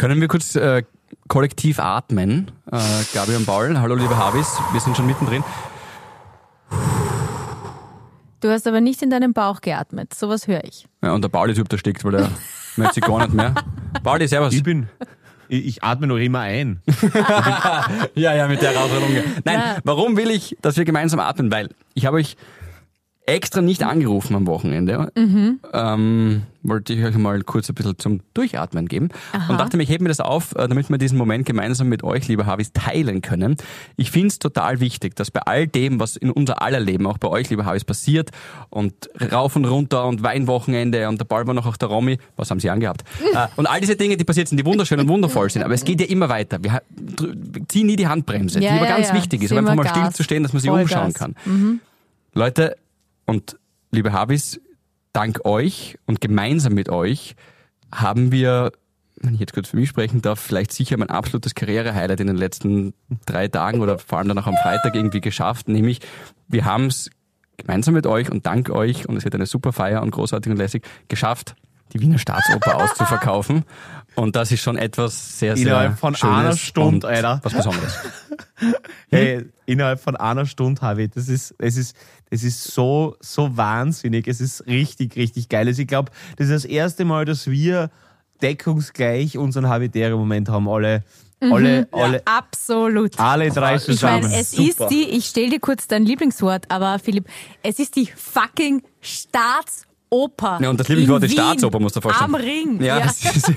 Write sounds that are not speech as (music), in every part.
Können wir kurz äh, kollektiv atmen? Äh, Gabi und Paul, hallo liebe Habis, wir sind schon mittendrin. Du hast aber nicht in deinen Bauch geatmet. Sowas höre ich. Ja, und der Paul ist überhaupt erstickt, weil er (laughs) merkt sich gar nicht mehr. Pauli, servus. Ich bin, ich, ich atme noch immer ein. (laughs) Ja, ja, mit der Herausforderung. Nein, Ja. warum will ich, dass wir gemeinsam atmen? Weil ich habe euch extra nicht angerufen am Wochenende. Ähm, wollte ich euch mal kurz ein bisschen zum Durchatmen geben. Und dachte mir, ich hebe mir das auf, äh, damit wir diesen Moment gemeinsam mit euch, liebe Havis, teilen können. Ich finde es total wichtig, dass bei all dem, was in unser aller Leben, auch bei euch, liebe Havis, passiert und rauf und runter und Weinwochenende und der Ball war noch auch der Romy, was haben sie angehabt? (laughs) äh, und all diese Dinge, die passiert sind, die wunderschön und wundervoll sind. Aber es geht ja immer weiter. Wir ziehen nie die Handbremse, Ja, die aber ja, ganz ja. wichtig ist, um Immer einfach mal Gas. still zu stehen, dass man sich Vollgas. umschauen kann. Leute und liebe Habis, dank euch und gemeinsam mit euch haben wir, wenn ich jetzt kurz für mich sprechen darf, vielleicht sicher mein absolutes Karrierehighlight in den letzten drei Tagen oder vor allem dann auch am Freitag irgendwie geschafft, nämlich wir haben es gemeinsam mit euch und dank euch, und es wird eine super Feier und großartig und lässig, geschafft, die Wiener Staatsoper (laughs) auszuverkaufen. Und das ist schon etwas sehr, sehr Innerhalb von Schönes einer Stunde, und Alter. Was Besonderes. (laughs) Hey, innerhalb von einer Stunde habe ich, das ist, es ist, es ist so, so wahnsinnig. Es ist richtig, richtig geil. Also ich glaube, das ist das erste Mal, dass wir deckungsgleich unseren Habitäre-Moment haben. Alle, alle, alle, Absolut. alle drei Ich zusammen. meine, es Super. ist die, ich stell dir kurz dein Lieblingswort, aber Philipp, es ist die fucking Staatsoper. Ja, und das Lieblingswort in ist Staatsoper, musst du dir vorstellen. Am Ring. Ja, Ja. (laughs) Ist,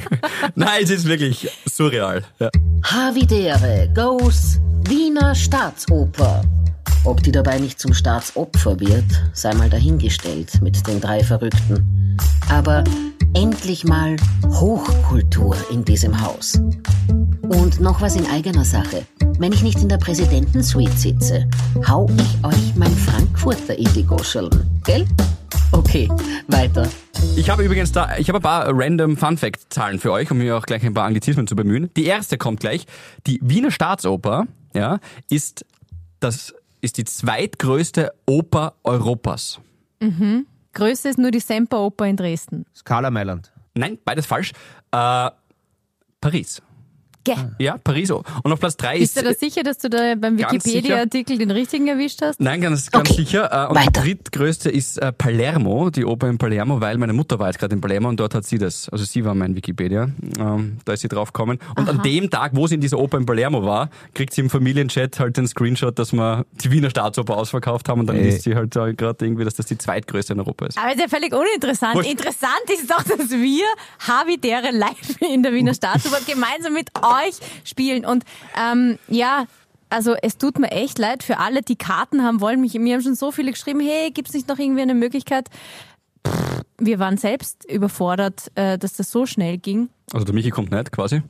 nein, es ist wirklich surreal. Ja. Havidere goes Wiener Staatsoper. Ob die dabei nicht zum Staatsopfer wird, sei mal dahingestellt mit den drei Verrückten. Aber endlich mal Hochkultur in diesem Haus. Und noch was in eigener Sache. Wenn ich nicht in der Präsidentensuite sitze, hau ich euch mein Frankfurter in die Goscheln. Gell? Okay, weiter. Ich habe übrigens da, ich habe ein paar random Fun Fact Zahlen für euch, um mir auch gleich ein paar Anglizismen zu bemühen. Die erste kommt gleich. Die Wiener Staatsoper, ja, ist das, ist die zweitgrößte Oper Europas. Größte ist nur die Semperoper in Dresden. Skala Mailand. Nein, beides falsch. Äh, Paris. Gell. Ja, Paris. Und auf Platz drei Bist ist. du da sicher, dass du da beim Wikipedia-Artikel den richtigen erwischt hast? Nein, ganz, ganz Okay, sicher. Äh, und weiter. die drittgrößte ist äh, Palermo, die Oper in Palermo, weil meine Mutter war jetzt gerade in Palermo und dort hat sie das. Also sie war mein Wikipedia. Ähm, da ist sie drauf gekommen. Und an dem Tag, wo sie in dieser Oper in Palermo war, kriegt sie im Familienchat halt den Screenshot, dass wir die Wiener Staatsoper ausverkauft haben und dann liest sie halt gerade irgendwie, dass das die zweitgrößte in Europa ist. Aber ist ja völlig uninteressant. Wurscht. Interessant ist doch, dass wir Habitäre live in der Wiener (laughs) Staatsoper gemeinsam mit euch spielen. Und ähm, ja, also es tut mir echt leid für alle, die Karten haben wollen. Mich, mir haben schon so viele geschrieben, hey, gibt's nicht noch irgendwie eine Möglichkeit? Pff, wir waren selbst überfordert, äh, dass das so schnell ging. Also der Michi kommt nicht, quasi.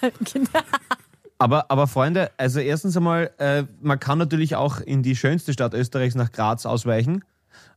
(laughs) Aber, aber Freunde, also erstens einmal, äh, man kann natürlich auch in die schönste Stadt Österreichs nach Graz ausweichen,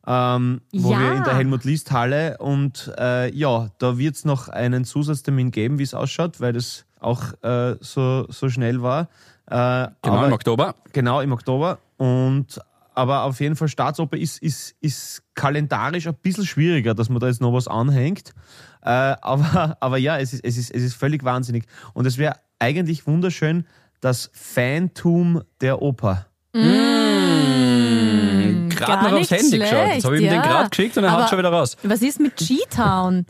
ähm, wo Ja. wir in der Helmut-List-Halle und äh, ja, da wird es noch einen Zusatztermin geben, wie es ausschaut, weil das auch äh, so, so schnell war. Äh, Genau, aber, im Oktober. Genau, im Oktober. Und aber auf jeden Fall Staatsoper ist, ist, ist kalendarisch ein bisschen schwieriger, dass man da jetzt noch was anhängt. Äh, aber, (laughs) aber ja, es ist, es, ist, es ist völlig wahnsinnig. Und es wäre eigentlich wunderschön, das Phantom der Oper. Gerade gar noch aufs Handy geschaut. Jetzt schlecht, habe ich ihm den gerade geschickt und er haut schon wieder raus. Was ist mit G-Town?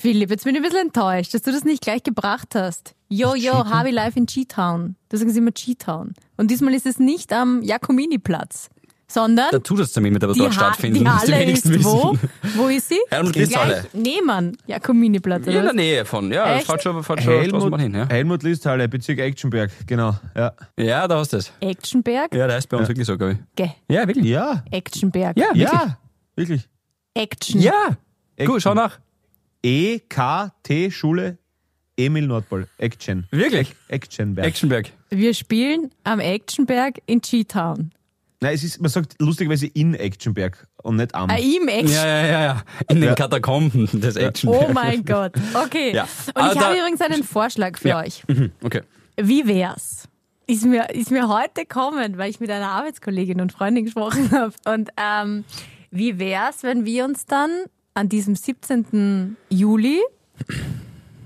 Philipp, jetzt bin ich ein bisschen enttäuscht, dass du das nicht gleich gebracht hast. Yo, yo, Harvey Live in G-Town. Da sagen sie immer G-Town. Und diesmal ist es nicht am Jakomini-Platz, sondern Der Zusatztermin wird aber die, dort stattfinden. die das die Halle ist wo? Wo ist sie? Helmut-List-Halle. Gleich nebenan Jakomini-Platz. Ja, in der? Nähe von, ja, das Echt? fährt schon, fährt schon Helmut, mal hin. Ja. Helmut Listhalle, Bezirk Echenberg, genau. Ja, ja, da hast du es. Actionberg? Ja, der heißt bei uns wirklich so, glaube ich. Geh. Ja, wirklich. ja, Actionberg. Ja, wirklich. ja wirklich. Action. Ja. Gut, schau nach. E-K-T Schule Emil Nordpol. Action. Wirklich. Actionberg. Actionberg. Wir spielen am Actionberg in G-Town. Nein, es ist, man sagt lustigerweise in Actionberg und nicht am. Ah, im Action. Ja, ja, ja, ja. In den Katakomben des Actionberg. Oh mein Gott. Okay. Ja. Und Aber ich habe übrigens einen Vorschlag für Ja. euch. Mhm, Okay. Wie wär's? Ist mir, ist mir heute kommen, weil ich mit einer Arbeitskollegin und Freundin gesprochen (laughs) habe. Und ähm, wie wär's, wenn wir uns dann an diesem 17. Juli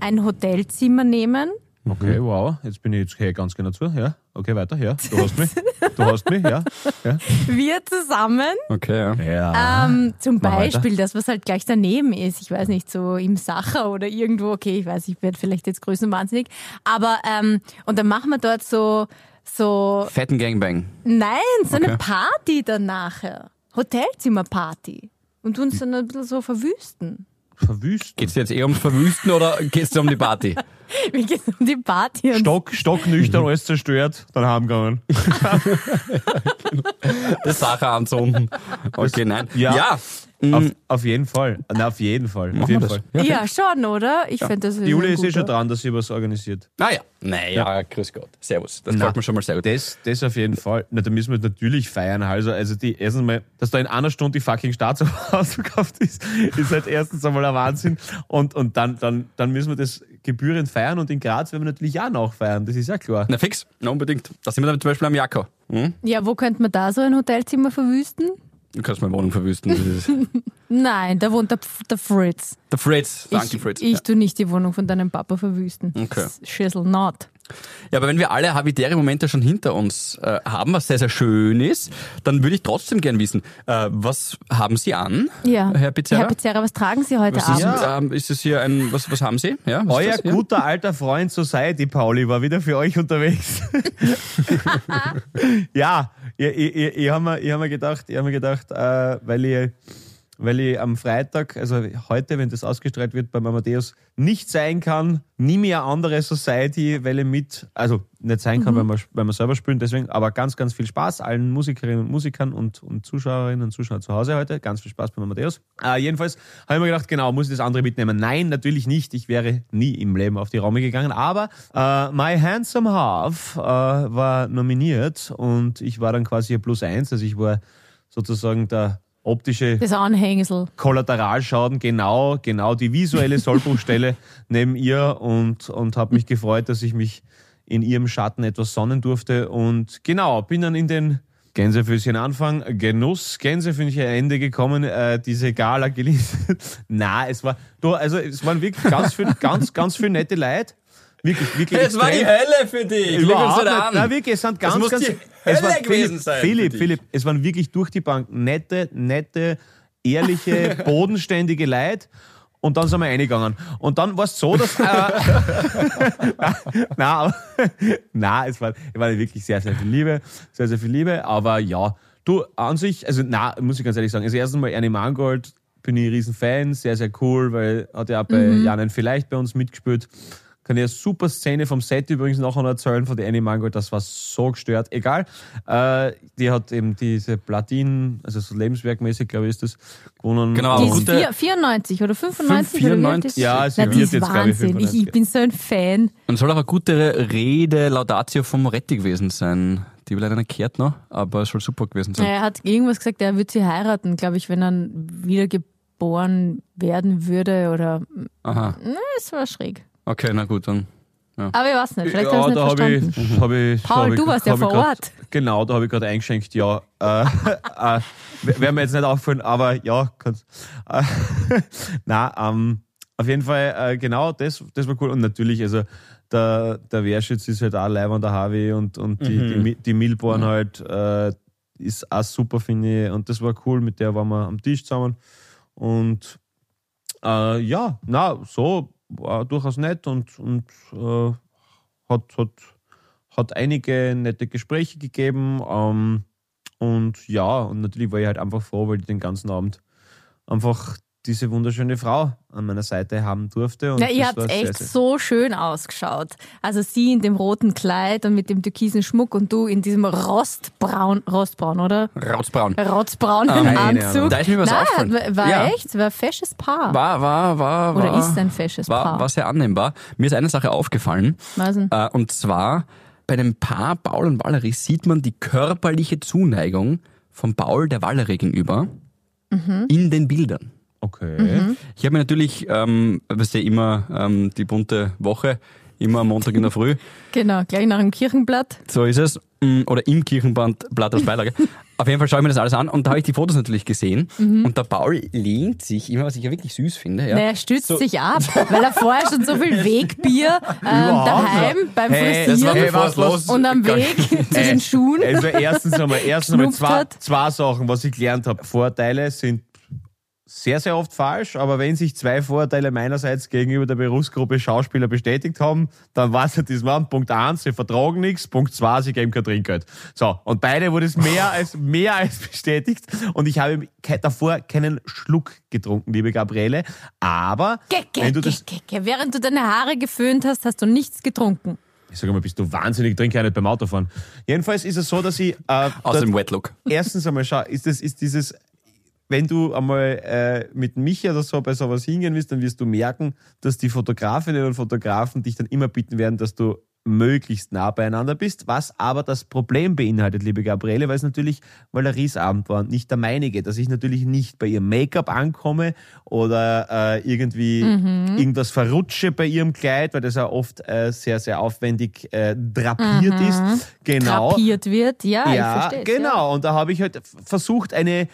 ein Hotelzimmer nehmen. Okay, wow. Jetzt bin ich jetzt okay, ganz genau zu. Ja, okay, weiter. Ja, du hast mich. (laughs) Du hast mich, ja. ja. Wir zusammen. Okay, ja. ja. Ähm, zum Mach weiter. Beispiel das, was halt gleich daneben ist. Ich weiß nicht, so im Sacher oder irgendwo. Okay, ich weiß, ich werde vielleicht jetzt größenwahnsinnig. Aber, ähm, und dann machen wir dort so, so, Fetten Gangbang. nein, so eine Okay. Party dann nachher. Hotelzimmerparty. Und uns dann ein bisschen so verwüsten. Verwüst. Geht's dir jetzt eher ums Verwüsten oder geht's dir um die Party? (laughs) Wir gehen um die Party und Stock, stocknüchtern, alles zerstört, dann heimgegangen. (laughs) Das Sache anzünden. Okay, nein. Ja. ja. Auf, auf jeden Fall. Na, auf jeden Fall. Auf jeden Fall. das. Ja, schon, oder? Ich finde das ein ist eh schon dran, dass sie was organisiert. Naja. Naja, grüß Gott. Servus. Das Na, gefällt mir schon mal sehr gut. Das, das auf jeden Fall. Na, da müssen wir natürlich feiern. Also, also die, erstens mal, dass da in einer Stunde die fucking Staatsoper ausverkauft (laughs) ist, ist halt erstens einmal ein Wahnsinn. Und, und dann, dann, dann müssen wir das gebührend feiern und in Graz werden wir natürlich auch noch feiern. Das ist ja klar. Na fix, na unbedingt. Da sind wir dann zum Beispiel am Jako. Hm? Ja, wo könnte man da so ein Hotelzimmer verwüsten? Du kannst meine Wohnung verwüsten. (laughs) Nein, da wohnt der, der Fritz. der Fritz. Danke, ich, Fritz. Ich ja. tu nicht die Wohnung von deinem Papa verwüsten. Okay. Schissel not. Ja, aber wenn wir alle habitäre Momente schon hinter uns äh, haben, was sehr, sehr schön ist, dann würde ich trotzdem gern wissen, äh, was haben Sie an, Ja. Herr Pizzerra? Herr Pizzerra, was tragen Sie heute was Abend? ist, Ja. ähm, ist es hier ein, was, was haben Sie? Ja, was Euer guter alter Freund Society, Pauli, war wieder für euch unterwegs. (laughs) ja, ich, ich, ich, ich habe mir, ich hab mir gedacht, ich hab mir gedacht äh, weil, ich, weil ich am Freitag, also heute, wenn das ausgestrahlt wird beim Amadeus, nicht sein kann, nie mehr andere Society, weil ich mit, also nicht sein kann, weil, wir, weil wir selber spielen, deswegen, aber ganz, ganz viel Spaß allen Musikerinnen und Musikern und, und Zuschauerinnen und Zuschauern zu Hause heute. Ganz viel Spaß beim Amadeus. Äh, jedenfalls habe ich mir gedacht, genau, muss ich das andere mitnehmen? Nein, natürlich nicht. Ich wäre nie im Leben auf die Raume gegangen, aber äh, My Handsome Half äh, war nominiert und ich war dann quasi ein Plus eins, also ich war sozusagen der optische Das Anhängsel. Kollateralschaden, genau, genau die visuelle Sollbruchstelle (laughs) neben ihr und, und habe mich gefreut, dass ich mich in ihrem Schatten etwas sonnen durfte. Und genau, bin dann in den Gänsefüßchen Anfang, Genuss, Gänsefüßchen Ende gekommen, äh, diese Gala gelesen. (laughs) Na, es war, du, also es waren wirklich ganz viel, ganz, ganz viele nette Leute. Wirklich, wirklich. Es war die. Hölle für dich. Überhaupt nicht. Nein, wirklich, es sind ganz, muss ganz, die es Hölle waren- gewesen Philipp, sein Philipp. Philipp, es waren wirklich durch die Bank nette, nette, ehrliche, (laughs) bodenständige Leute. Und dann sind wir reingegangen. Und dann war es so, dass. Äh, (laughs) na, na, es war, es war wirklich sehr, sehr viel Liebe. Sehr, sehr viel Liebe. Aber ja, du, an sich, also, na, muss ich ganz ehrlich sagen. Also, erstens mal Ernie Mangold bin ich ein riesen Fan. Sehr, sehr cool, weil hat ja auch bei Janen vielleicht bei uns mitgespielt. Kann ich eine super Szene vom Set übrigens nachher noch erzählen von der Annie Mangold, das war so gestört. Egal. Äh, die hat eben diese Platin, also so lebenswerkmäßig, glaube ich, ist das, gewonnen. Genau, Die aber ist gute- vier, 94 oder 95 oder wie alt 94, ist sie? ja, sie Na, wird ist jetzt, glaube ich, Wahnsinn. Ich, 95. ich bin so ein Fan. Und soll auch eine gute Rede, Laudatio vom Moretti gewesen sein. Die will leider nicht gehört noch, aber es soll super gewesen sein. Er hat irgendwas gesagt, er würde sie heiraten, glaube ich, wenn er wiedergeboren werden würde oder. Aha, Na, es war schräg. Okay, na gut, dann. Aber ich weiß nicht, vielleicht ja, habe ich da nicht ich, verstanden. hab ich. Paul, hab ich, du warst ja ich vor grad- Ort. Genau, da habe ich gerade eingeschenkt, ja. Äh, (laughs) äh, Wäre mir jetzt nicht auffallen, aber ja, kann's. Äh, (laughs) na, ähm, auf jeden Fall, äh, genau, das, das war cool. Und natürlich, also der, der Wehrschütz ist halt auch Leibwand, der Harvey und, und die, die, Mi- die Milborn halt äh, ist auch super, finde ich. Und das war cool, mit der waren wir am Tisch zusammen. Und äh, ja, na, so war durchaus nett und, und äh, hat, hat, hat einige nette Gespräche gegeben. Ähm, und ja, und natürlich war ich halt einfach froh, weil ich den ganzen Abend einfach diese wunderschöne Frau an meiner Seite haben durfte. Und Ja, ihr das habt war sehr, echt sehr- so schön ausgeschaut. Also sie in dem roten Kleid und mit dem türkisen Schmuck und du in diesem rostbraun, rostbraun, oder? Rauzbraun. Rotzbraunen keine Anzug. Da ist mir was Nein, aufgefallen. war- war Ja. echt, war ein fesches Paar. War, war, war, war. Oder ist ein fesches war, Paar. war sehr annehmbar. Mir ist eine Sache aufgefallen. Was denn? Äh, und zwar bei dem Paar Paul und Valerie sieht man die körperliche Zuneigung von Paul der Valerie gegenüber Mhm. in den Bildern. Okay. Ich habe mir natürlich, ähm, was ja immer ähm, die bunte Woche Immer am Montag in der Früh. (laughs) Genau, gleich nach dem Kirchenblatt. So ist es. Mm, Oder im Kirchenband Blatt als Beilage. (laughs) Auf jeden Fall schaue ich mir das alles an und da habe ich die Fotos natürlich gesehen. Und der Paul lehnt sich immer, was ich ja wirklich süß finde. Ja. Naja, er stützt So- sich ab, (laughs) weil er vorher schon so viel Wegbier ähm, daheim beim Hey, Frisieren hey, was los? und am Weg zu den Schuhen. Also erstens einmal, erstens einmal zwei, zwei Sachen, was ich gelernt habe. Vorteile sind sehr, sehr oft falsch, aber wenn sich zwei Vorteile meinerseits gegenüber der Berufsgruppe Schauspieler bestätigt haben, dann weiß ich das Mann. Punkt eins, sie vertragen nichts. Punkt zwei, sie geben kein Trinkgeld. So, und beide wurde es mehr als, mehr als bestätigt. Und ich habe ke- davor keinen Schluck getrunken, liebe Gabriele. Aber, Ge, ge, wenn du das, ge, ge. Während du deine Haare geföhnt hast, hast du nichts getrunken. ich sage mal, bist du wahnsinnig, trinke ja nicht beim Autofahren. Jedenfalls ist es so, dass ich, äh, Aus dem Wetlook. erstens einmal schau, ist das, ist dieses, wenn du einmal äh, mit Michi oder so bei sowas hingehen willst, dann wirst du merken, dass die Fotografinnen und Fotografen dich dann immer bitten werden, dass du möglichst nah beieinander bist, was aber das Problem beinhaltet, liebe Gabriele, weil es natürlich Valeries Abend war und nicht der meinige, dass ich natürlich nicht bei ihrem Make-up ankomme oder äh, irgendwie irgendwas verrutsche bei ihrem Kleid, weil das ja oft äh, sehr, sehr aufwendig äh, drapiert ist. Genau. Drapiert wird, ja, ich Ja, verstehe. genau. Und da habe ich halt versucht, eine,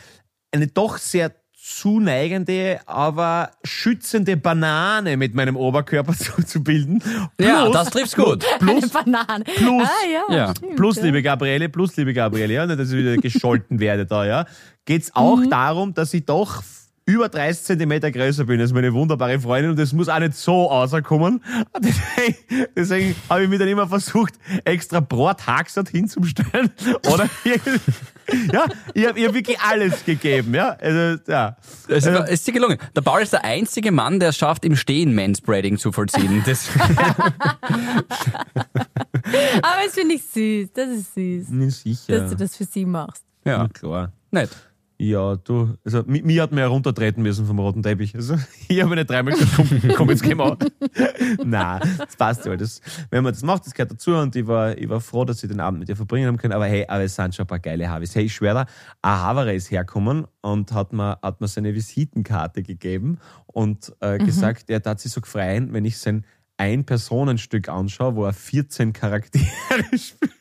eine doch sehr zuneigende, aber schützende Banane mit meinem Oberkörper (laughs) zuzubilden. Ja, Plus- das trifft's gut. (laughs) Eine Banane. plus- ah, ja, Ja. stimmt, Plus, ja. liebe Gabriele, plus, liebe Gabriele, ja, nicht, dass ich wieder gescholten (laughs) werde da, ja, geht's auch Mhm. darum, dass ich doch über 30 Zentimeter größer bin als meine wunderbare Freundin und das muss auch nicht so rauskommen. Deswegen, deswegen habe ich mir dann immer versucht, extra Brothaxert hinzustellen oder irgendwie- ja, ich habe ihr wirklich alles gegeben, ja, also, ja. Es ist, es ist dir gelungen. Der Paul ist der einzige Mann, der es schafft, im Stehen Manspreading zu vollziehen. (laughs) Das, Aber das finde ich süß. Das ist süß, Ja, sicher. dass du das für sie machst. ja, Na klar. nett. Ja, du, also mi- mir hat mir heruntertreten müssen vom roten Teppich. Also (laughs) ich habe nicht dreimal gesagt, komm, komm jetzt gehen wir. (laughs) Nein, das passt ja. Das, wenn man das macht, das gehört dazu und ich war, ich war froh, dass ich den Abend mit dir verbringen haben können. Aber hey, aber es sind schon ein paar geile Havis. Hey, ich schwöre, ein Havere ist hergekommen und hat mir, hat mir seine Visitenkarte gegeben und äh, gesagt, er hat sich so gefreien, wenn ich sein Ein-Personenstück anschaue, wo er 14 Charaktere (laughs) spielt.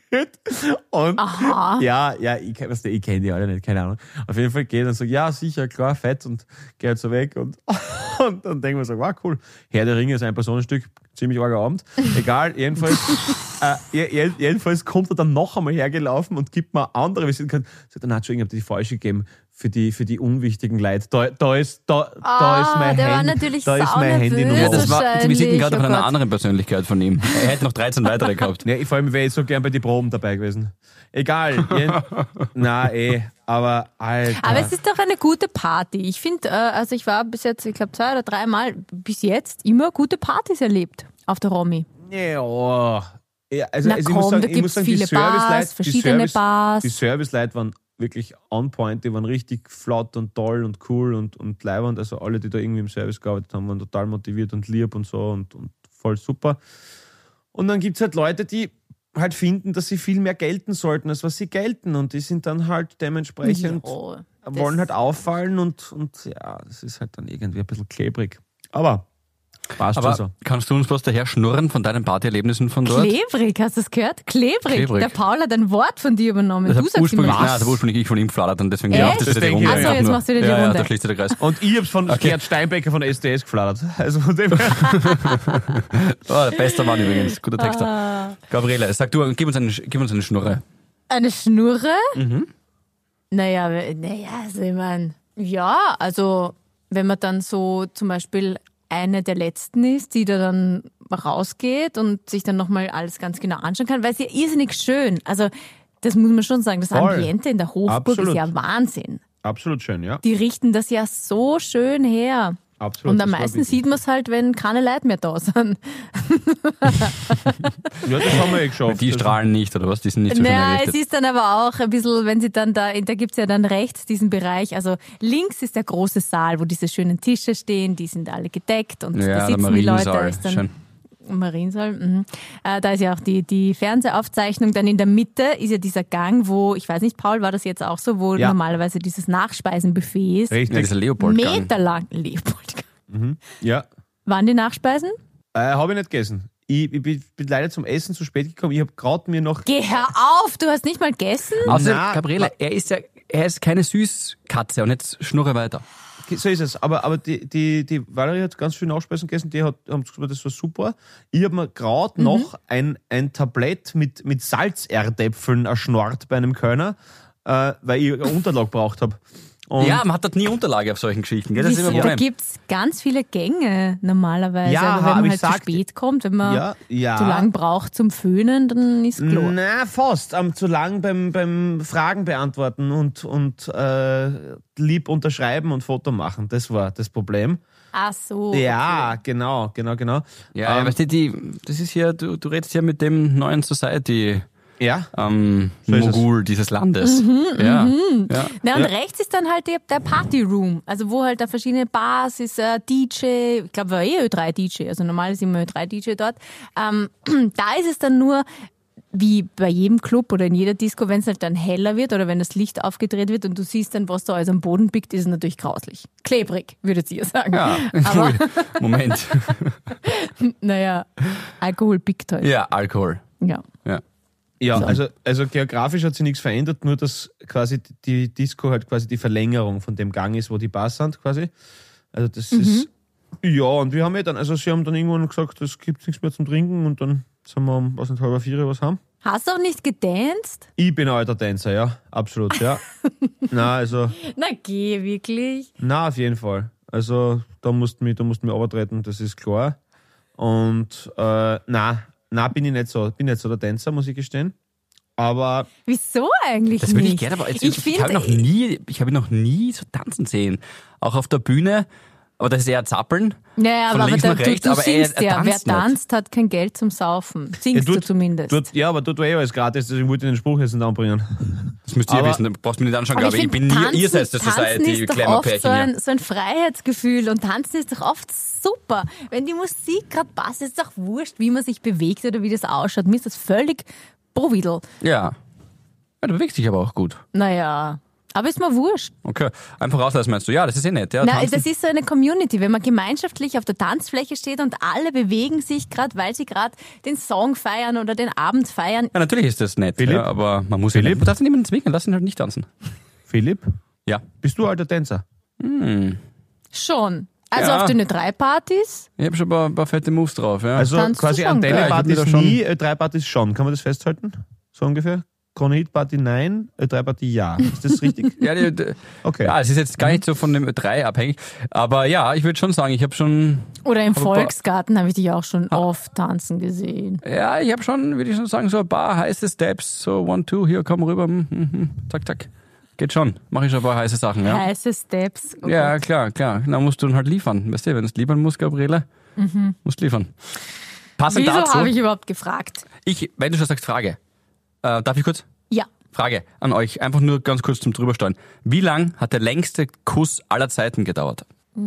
Und Aha. ja, ja, ich, weißt du, ich kenne die alle nicht, keine Ahnung. Auf jeden Fall geht er und sagt, ja, sicher, klar, fett und geht halt so weg und, (laughs) und dann denken wir so, wow, cool. Herr der Ringe ist ein Personenstück, ziemlich arger Abend. Egal, jedenfalls, (laughs) äh, je- je- jedenfalls kommt er dann noch einmal hergelaufen und gibt mir andere Visitenkarte. Sagt er, na, Entschuldigung, ich habe die falsche gegeben für die, für die unwichtigen Leute. Da, da ist, da, da Ah, ist mein der natürlich da ist mein. Handynummer. Ja, das war die Visitenkarte oh von einer Gott. anderen Persönlichkeit von ihm. Er hätte noch 13 weitere gehabt. Ja, ich vor allem wäre ich so gern bei den Proben dabei gewesen. Egal. (laughs) Na, eh, aber Alter. Aber es ist doch eine gute Party. Ich finde, äh, also ich war bis jetzt, ich glaube, zwei oder dreimal bis jetzt immer gute Partys erlebt auf der Romy. Ja, oh. Ja, also, Na also ich muss komm, sagen, da ich muss sagen, viele die Serviceleute, Bars, verschiedene die Service, Bars. Die Serviceleute waren wirklich on point, die waren richtig flott und toll und cool und, und leibernd. Also alle, die da irgendwie im Service gearbeitet haben, waren total motiviert und lieb und so und, und voll super. Und dann gibt es halt Leute, die halt finden, dass sie viel mehr gelten sollten, als was sie gelten. Und die sind dann halt dementsprechend, Jo, wollen halt auffallen und, und ja, es ist halt dann irgendwie ein bisschen klebrig. Aber passt Aber schon so. kannst du uns was daher schnurren von deinen Partyerlebnissen von dort? Klebrig, hast du es gehört? Klebrig. Klebrig. Der Paul hat ein Wort von dir übernommen. Das du sagst ursprünglich, immer nein, das ursprünglich ich von ihm gefladert und deswegen Echt? ja, das ist ja die Runde. Ach so, einfach jetzt machst du wieder die ja, Ja, Runde. da schließt sich der Kreis. Und ich hab's von Gerd Steinbecker von SDS gefladert. Also von dem her. (laughs) Oh, der beste Mann übrigens, guter Texter. Ah. Gabriele, sag du, gib uns, einen, gib uns eine Schnurre. Eine Schnurre? Mhm. Naja, naja, also ich mein, ja, also wenn man dann so zum Beispiel eine der letzten ist, die da dann rausgeht und sich dann nochmal alles ganz genau anschauen kann, weil es ja irrsinnig schön. Also das muss man schon sagen, das Voll. Ambiente in der Hofburg Absolut. ist ja Wahnsinn. Absolut schön, ja. Die richten das ja so schön her. Absolut. Und am meisten sieht man es halt, wenn keine Leute mehr da sind. (laughs) Ja, das haben wir eh geschafft. Die Also, strahlen nicht, oder was? Die sind nicht so schön Naja, es errichtet. ist dann aber auch ein bisschen, wenn sie dann da, da gibt's ja dann rechts diesen Bereich, also links ist der große Saal, wo diese schönen Tische stehen, die sind alle gedeckt und da Ja, der sitzen die Leute. Da ist dann, Schön. Mariensaal, mhm. äh, da ist ja auch die, die Fernsehaufzeichnung. Dann in der Mitte ist ja dieser Gang, wo, ich weiß nicht, Paul, war das jetzt auch so, wo Ja. normalerweise dieses Nachspeisenbuffet ist. Ja, Richtig. dieser Leopoldgang. Meterlang. Leopold. Ja. Waren die Nachspeisen? Äh, habe ich nicht gegessen. Ich, ich bin, bin leider zum Essen zu spät gekommen. Ich habe gerade mir noch. Geh hör auf, du hast nicht mal gegessen? Außerdem, Na, Gabriele, er ist ja, er ist keine Süßkatze und jetzt schnurre weiter. So ist es. Aber, aber die, die, die Valerie hat ganz viel Nachspeisen gegessen. Die hat, haben gesagt, das war super. Ich habe mir gerade noch ein, ein Tablett mit, mit Salzerdäpfeln erschnort bei einem Kölner, äh, weil ich eine Unterlage braucht habe. Ja, man hat dort nie Unterlage auf solchen Geschichten, gell? Das ist immer da Problem. gibt's ganz viele Gänge normalerweise. Ja, aber wenn aber man halt zu sag- spät kommt, wenn man Ja, ja. zu lang braucht zum Föhnen, dann ist klar. Na, fast. Um, zu lang beim, beim Fragen beantworten und, und äh, lieb unterschreiben und Foto machen. Das war das Problem. Ach so. Ja, genau, genau, genau. Ja, Ähm, weißt du, die, das ist ja, du, du redest ja mit dem neuen Society ja. ähm. Mogul dieses Landes. ja. ja. Na, und Ja. rechts ist dann halt der, der Party Room, also wo halt da verschiedene Bars ist, äh, DJ, ich glaube war eh Ö3-DJ, also normal ist immer Ö3-DJ dort. Ähm, (clears throat) da ist es dann nur wie bei jedem Club oder in jeder Disco, wenn es halt dann heller wird oder wenn das Licht aufgedreht wird und du siehst dann, was da alles am Boden biegt, ist es natürlich grauslich. Klebrig, würdet ihr sagen. Ja, (laughs) Aber (laughs) Moment. (laughs) naja, Alkohol biegt halt. Ja, Alkohol. Ja. Ja. Ja, also, also geografisch hat sich nichts verändert, nur dass quasi die Disco halt quasi die Verlängerung von dem Gang ist, wo die Bars sind quasi. Also das ist. Ja, und wir haben ja dann, also sie haben dann irgendwann gesagt, es gibt nichts mehr zum Trinken und dann sind wir um, was nicht, halber vier was haben. Hast du auch nicht gedanced? Ich bin ein alter Tänzer, ja, absolut, ja. (laughs) na, also, Na geh, wirklich. na, auf jeden Fall. Also, da musst du mich, da musst du mich runtertreten, das ist klar. Und, äh, na, na, bin ich nicht so, bin nicht so der Tänzer, muss ich gestehen. Aber Wieso eigentlich Das würde nicht? ich gerne, aber jetzt, ich ich, finde, habe noch nie, ich habe ihn noch nie so tanzen sehen. Auch auf der Bühne, aber das ist eher Zappeln. Naja, Von aber, links da, nach du, rechts, du aber er- singst er ja. tanzt Wer nicht. tanzt, hat kein Geld zum Saufen. Singst du zumindest. Tut, ja, aber tut eh alles gratis, deswegen wollte ich den Spruch jetzt nicht anbringen. Das müsst ihr Aber- wissen, da brauchst du mir nicht anschauen, Aber glaube ich. Ich bin nie, tanzen, ihr seid das tanzen Society ist doch Glamour oft so ein, so ein Freiheitsgefühl und tanzen ist doch oft super. Wenn die Musik gerade passt, ist doch wurscht, wie man sich bewegt oder wie das ausschaut. Mir ist das völlig Bovidel. Ja. ja. Du bewegst dich aber auch gut. Naja, aber ist mir wurscht. Okay. Einfach rauslassen meinst du, ja, das ist eh nett. Ja, Na, das ist so eine Community, wenn man gemeinschaftlich auf der Tanzfläche steht und alle bewegen sich gerade, weil sie gerade den Song feiern oder den Abend feiern. ja, natürlich ist das nett, Philipp? ja, aber man muss ja Philipp? nicht, man darf niemanden zwingen, lass ihn halt nicht tanzen. Philipp, Ja. bist du alter Tänzer? Schon. Also Ja. auf den drei Partys? Ich habe schon ein paar, ein paar fette Moves drauf, ja. Also Tanzt quasi an deine Ja, Partys schon- nie, äh, drei Partys schon. Kann man das festhalten? So ungefähr? Krone Hit Party nein, äh, drei Party ja. Ist das richtig? (laughs) ja, die, die, Okay. ja, es ist jetzt gar nicht so von dem 3 abhängig, aber ja, ich würde schon sagen, ich habe schon, Oder im Aber Volksgarten habe ich dich auch schon oft tanzen gesehen. ja, ich habe schon, würde ich schon sagen, so ein paar heiße Steps, so one, two, hier, komm rüber, hm, hm, hm, zack, zack. Geht schon, mache ich schon ein paar heiße Sachen, ja. Heiße Steps. Oh Ja, Gott. klar, klar. Na, musst du dann halt liefern. Weißt du, wenn du es liefern musst, Gabriele, musst liefern. Passend Wieso dazu, habe ich, ich überhaupt gefragt? wenn du schon sagst, Frage. Äh, darf ich kurz? Ja. Frage an euch, einfach nur ganz kurz zum Drübersteuern. Wie lang hat der längste Kuss aller Zeiten gedauert? Das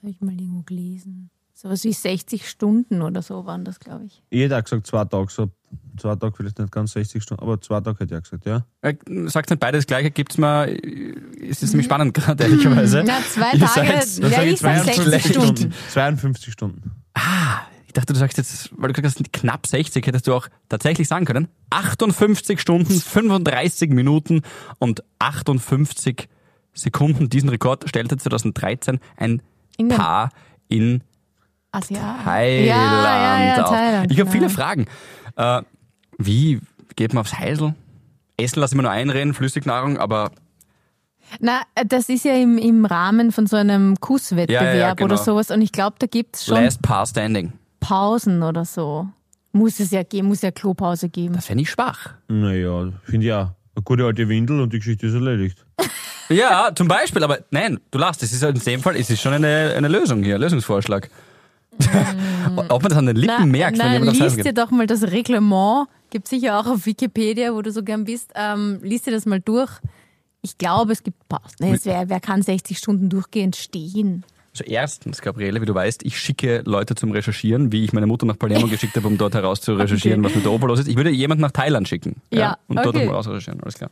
habe ich mal irgendwo gelesen. Sowas wie 60 Stunden oder so waren das, glaube ich. Jeder hat gesagt zwei Tage, so zwei Tage vielleicht nicht ganz 60 Stunden, aber zwei Tage hätte ich auch gesagt, ja. Äh, Sagt nicht beides gleiche, gibt's mal, äh, es ist nämlich spannend gerade, ehrlicherweise. (laughs) Na, zwei Ihr Tage, seid- Dann ja, sage ich ich sag 60 52 Stunden. Stunden. 52 Stunden. Ich dachte, du sagst jetzt, weil du gesagt hast, knapp 60, hättest du auch tatsächlich sagen können. 58 Stunden, 35 Minuten und 58 Sekunden. Diesen Rekord stellte 2013 ein In Paar in Asiat. Thailand ja, ja, ja, auf. Thailand, ich habe viele. Fragen. Äh, wie geht man aufs Heisel? Essen lasse ich mir nur einreden, Flüssignahrung, aber Na, das ist ja im, im Rahmen von so einem Kusswettbewerb Ja, ja, genau. oder sowas. Und ich glaube, da gibt's schon last par standing. Pausen oder so. Muss es ja geben, muss ja Klopause geben. Das fände ich schwach. Naja, finde ich auch. Eine gute alte Windel und die Geschichte ist erledigt. (laughs) Ja, zum Beispiel, aber nein, du lachst, es ist halt in dem Fall, es ist schon eine, eine Lösung hier, Lösungsvorschlag. (laughs) Ob man das an den Lippen merkt, wenn na, jemand aufs Heisel liest dir doch mal das Reglement, gibt sicher auch auf Wikipedia, wo du so gern bist. Ähm, liest dir das mal durch. Ich glaube, es gibt Pausen. Es wär, wer kann 60 Stunden durchgehend stehen? Also erstens, Gabriele, wie du weißt, ich schicke Leute zum Recherchieren, wie ich meine Mutter nach Palermo geschickt habe, um dort heraus zu recherchieren, Okay. was mit der Oper los ist. Ich würde jemanden nach Thailand schicken. Ja, Und dort okay. mal rausrecherchieren, alles klar.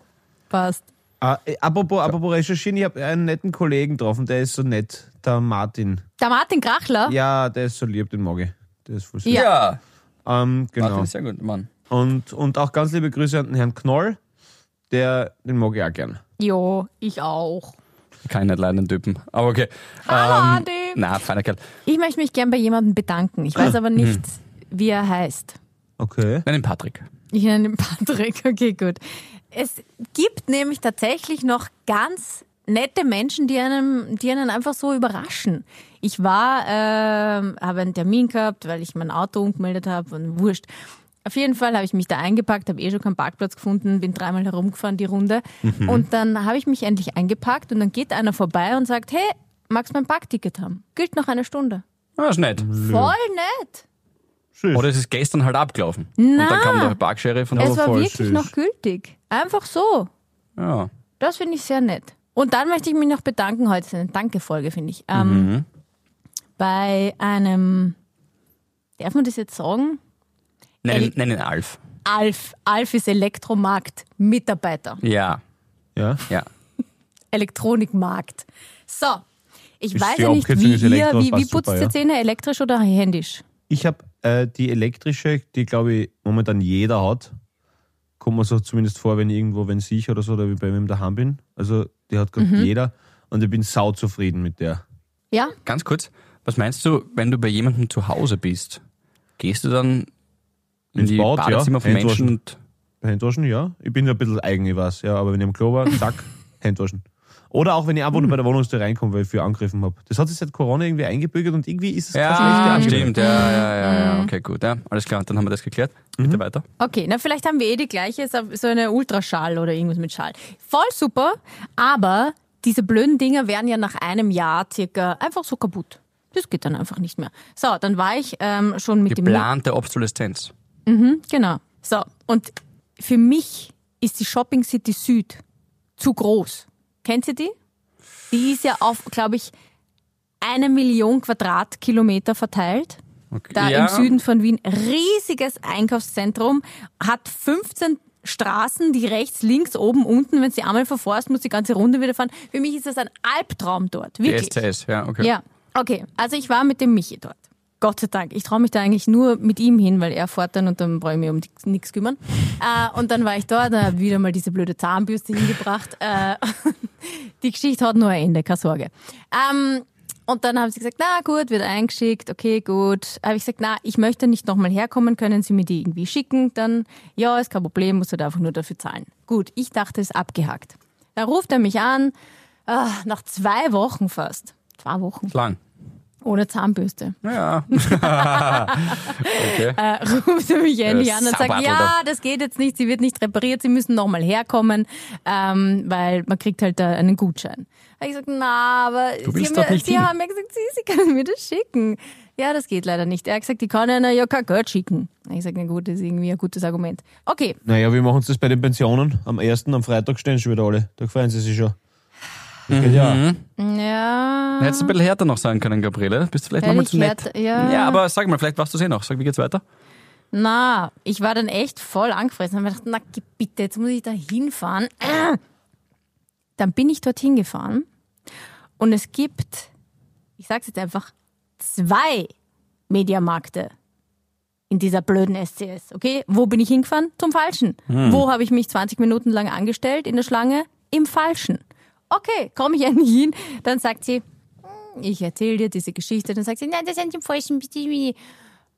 Passt. Ah, äh, apropos, apropos recherchieren, ich habe einen netten Kollegen getroffen, der ist so nett, der Martin. Der Martin Krachler? Ja, der ist so lieb, den mag ich. Der ist voll süß. Ja. Ähm, genau. Martin ist sehr gut, Mann. Und, und auch ganz liebe Grüße an den Herrn Knoll. Der, den mag ich auch gern. Jo, ich auch. Kann ich nicht leiden, den Typen. Aber okay. Hallo, ähm, Adi. Na, feiner Kerl. Ich möchte mich gern bei jemandem bedanken. Ich weiß aber nicht, Hm. wie er heißt. Okay. Nenn ihn Patrick. Ich nenne ihn Patrick. (laughs) Okay, gut. Es gibt nämlich tatsächlich noch ganz nette Menschen, die einem, die einen einfach so überraschen. Ich war, ähm, habe einen Termin gehabt, weil ich mein Auto umgemeldet habe und wurscht. Auf jeden Fall habe ich mich da eingepackt, habe eh schon keinen Parkplatz gefunden, bin dreimal herumgefahren die Runde und dann habe ich mich endlich eingepackt und dann geht einer vorbei und sagt, hey, magst du mein Parkticket haben? Gilt noch eine Stunde. Ah, ist nett. Voll nett. Süß. Oder es ist gestern halt abgelaufen. Und dann kam der Parksheriff und Es war wirklich süß. noch gültig. Einfach so. ja. Das finde ich sehr nett. Und dann möchte ich mich noch bedanken, heute ist eine Danke-Folge, finde ich. Ähm, Bei einem, darf man das jetzt sagen? Nenn, El- nenn ihn Alf. Alf. Alf ist Elektromarkt-Mitarbeiter. Ja. Ja. Ja. (laughs) Elektronikmarkt. So. Ich Ist weiß ja nicht, wie ihr, wie, wie putzt super, ihr ja. Zähne, elektrisch oder händisch? Ich habe äh, die elektrische, die glaube ich momentan jeder hat. Kommt mir so zumindest vor, wenn ich irgendwo, wenn ich oder so, oder wie bei wem daheim bin. Also die hat gerade Mhm. jeder und ich bin sau zufrieden mit der. Ja? Ganz kurz, was meinst du, wenn du bei jemandem zu Hause bist? Gehst du dann in Ins die Bad, ja. Badezimmer von Menschen Handwaschen. und Handwaschen, ja. Ich bin ja ein bisschen eigen, ich weiß. Ja, aber wenn ich am Klo war, (laughs) zack, Handwaschen. Oder auch wenn ich einfach nur bei der Wohnungstür reinkomme, weil ich viel angegriffen habe. Das hat sich seit Corona irgendwie eingebürgert und irgendwie ist es Ja, Angewohnheit. stimmt, ja, ja, ja, Mhm. ja. Okay, gut, ja. Alles klar, dann haben wir das geklärt. Bitte weiter. Okay, na vielleicht haben wir eh die gleiche, so eine Ultraschall oder irgendwas mit Schall. Voll super, aber diese blöden Dinger werden ja nach einem Jahr circa einfach so kaputt. Das geht dann einfach nicht mehr. So, dann war ich ähm, schon mit dem... Geplante Obsoleszenz. Genau. So, und für mich ist die Shopping City Süd zu groß. Kennt ihr die? Die ist ja auf, glaube ich, eine Million Quadratkilometer verteilt. Okay. Da ja. im Süden von Wien. Riesiges Einkaufszentrum, hat 15 Straßen, die rechts, links, oben, unten. Wenn sie einmal verforst, muss die ganze Runde wieder fahren. Für mich ist das ein Albtraum dort. Die Wirklich. STS, ja, okay. Ja, okay. Also ich war mit dem Michi dort. Gott sei Dank. Ich traue mich da eigentlich nur mit ihm hin, weil er fährt dann und dann brauche ich mich um nichts kümmern. (laughs) Äh, und dann war ich dort, da habe wieder mal diese blöde Zahnbürste hingebracht. Äh, (laughs) die Geschichte hat nur ein Ende, keine Sorge. Ähm, und dann haben sie gesagt, na gut, wird eingeschickt, okay, gut. Habe ich gesagt, na, ich möchte nicht nochmal herkommen, können Sie mir die irgendwie schicken? Dann, ja, ist kein Problem, muss halt einfach nur dafür zahlen. Gut, ich dachte, es ist abgehakt. Da ruft er mich an, ah, nach zwei Wochen fast. Zwei Wochen. Lang. Ohne Zahnbürste. Ja. (laughs) okay. Äh, ruft er mich endlich an und sagt, ja, da. das geht jetzt nicht, sie wird nicht repariert, sie müssen nochmal herkommen, ähm, weil man kriegt halt da einen Gutschein. Habe ich gesagt, na, aber sie, haben, mir, sie haben mir gesagt, sie, sie können mir das schicken. Ja, das geht leider nicht. Er hat gesagt, ich kann ihnen ja kein Geld schicken. Ich gesagt, na gut, das ist irgendwie ein gutes Argument. Okay, Naja, wir machen uns das bei den Pensionen. Am ersten, am Freitag stehen schon wieder alle. Da freuen sie sich schon. Ja. auch. ja. Hättest du ein bisschen härter noch sein können, Gabriele? Bist du vielleicht nochmal zu nett? härter- ja. ja, aber sag mal, vielleicht warst du es eh noch. Sag, wie geht's weiter? Na, ich war dann echt voll angefressen. Hab mir gedacht, na bitte, jetzt muss ich da hinfahren. (clears throat) Dann bin ich dorthin gefahren und es gibt, ich sag's jetzt einfach, zwei Mediamarkte in dieser blöden SCS. Okay, wo bin ich hingefahren? Zum Falschen. Wo habe ich mich 20 Minuten lang angestellt in der Schlange? Im Falschen. Okay, komme ich endlich hin. Dann sagt sie, hm, ich erzähle dir diese Geschichte. Dann sagt sie, nein, das sind im Falschen. bitte.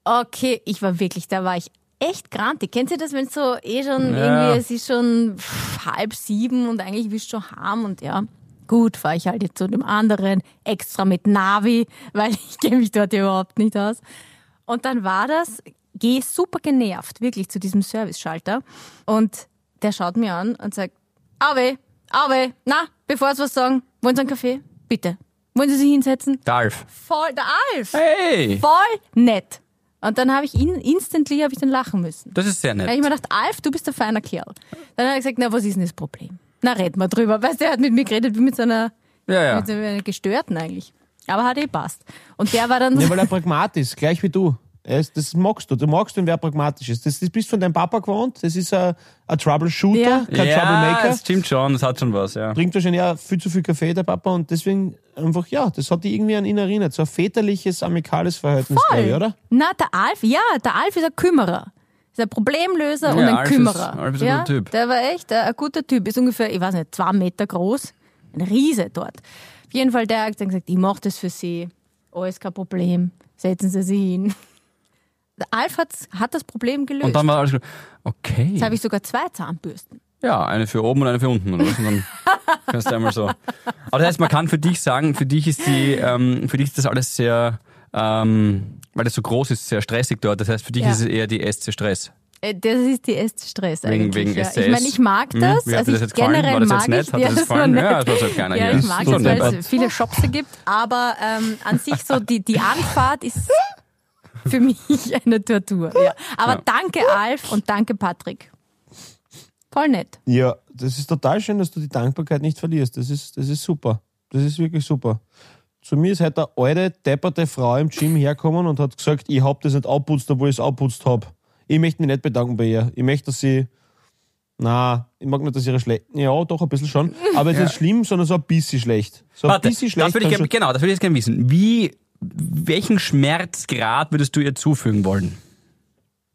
Okay, ich war wirklich, da war ich echt grantig. Kennt ihr das, wenn es so eh schon Ja. irgendwie, es ist schon pff, halb sieben und eigentlich willst du schon haben und ja. Gut, fahre ich halt jetzt zu dem anderen, extra mit Navi, (laughs) weil ich kenne mich dort überhaupt nicht aus. Und dann war das, gehe super genervt, wirklich zu diesem Service-Schalter. Und der schaut mir an und sagt, Ave, Ave, na, bevor Sie was sagen, wollen Sie einen Kaffee? Bitte. Wollen Sie sich hinsetzen? Der Alf. Voll, der Alf Hey! voll nett. Und dann habe ich ihn, instantly habe ich dann lachen müssen. Das ist sehr Da habe ich nett. mir gedacht, Alf, du bist ein feiner Kerl. Dann hat er gesagt, na, was ist denn das Problem? Na, red mal drüber. Weißt du, er hat mit mir geredet wie mit so einer, Ja, ja. mit so einer Gestörten eigentlich. Aber hat eh passt. Und der war dann, Ja, weil er pragmatisch gleich wie du. Er ist, das magst du. Du magst ihn, wer pragmatisch ist. Das, das bist von deinem Papa gewohnt. Das ist ein, ein Troubleshooter, Ja. kein ja, Troublemaker. das stimmt schon, das hat schon was, ja. Trinkt wahrscheinlich auch viel zu viel Kaffee, der Papa. Und deswegen einfach, ja, das hat die irgendwie an ihn erinnert. So ein väterliches, amikales Verhältnis, glaube ich, oder? Na, der Alf, ja, der Alf ist ein Kümmerer. Ist ein Problemlöser und Ja, ein Alf ist- Kümmerer. Alf ist ein ja, guter Typ. Der war echt ein guter Typ. Ist ungefähr, ich weiß nicht, zwei Meter groß. Ein Riese dort. Auf jeden Fall, der hat dann gesagt, ich mache das für Sie. Alles kein Problem. Setzen Sie sich hin. Hat's, hat das Problem gelöst. Und dann war alles gut. Okay. Jetzt habe ich sogar zwei Zahnbürsten. Ja, eine für oben und eine für unten. Oder? Und dann (laughs) kannst du einmal so. Aber das heißt, man kann für dich sagen, für dich ist die, ähm, für dich ist das alles sehr, ähm, weil das so groß ist, sehr stressig dort. Das heißt, für dich Ja. ist es eher die SC Stress. Äh, Das ist die erste Stress Wegen- eigentlich. wegen ja. SCS. Ich meine, ich mag Hm, das. hat also das ich jetzt gefallen? generell War das jetzt mag nett? ich, Hat das das gefallen? Ja, das so keiner ja, ich mag So es, weil es viele Shops gibt, aber ähm, an sich so die, die Anfahrt ist (laughs) für mich eine Tortur. Ja. Aber Ja. danke Alf und danke Patrick. Voll nett. Ja, das ist total schön, dass du die Dankbarkeit nicht verlierst. Das ist, das ist super. Das ist wirklich super. Zu mir ist heute eine alte, depperte Frau im Gym hergekommen und hat gesagt, ich hab das nicht abputzt, obwohl ich es abputzt hab. Ich möchte mich nicht bedanken bei ihr. Ich möchte, dass sie. Na, ich mag nicht, dass ihre schlecht. Ja, doch, ein bisschen schon. Aber es ist nicht schlimm, sondern so ein bisschen schlecht. So ein Warte, bisschen das schlecht. würde ich gern, genau, das würde ich jetzt gerne wissen. Wie, welchen Schmerzgrad würdest du ihr zufügen wollen?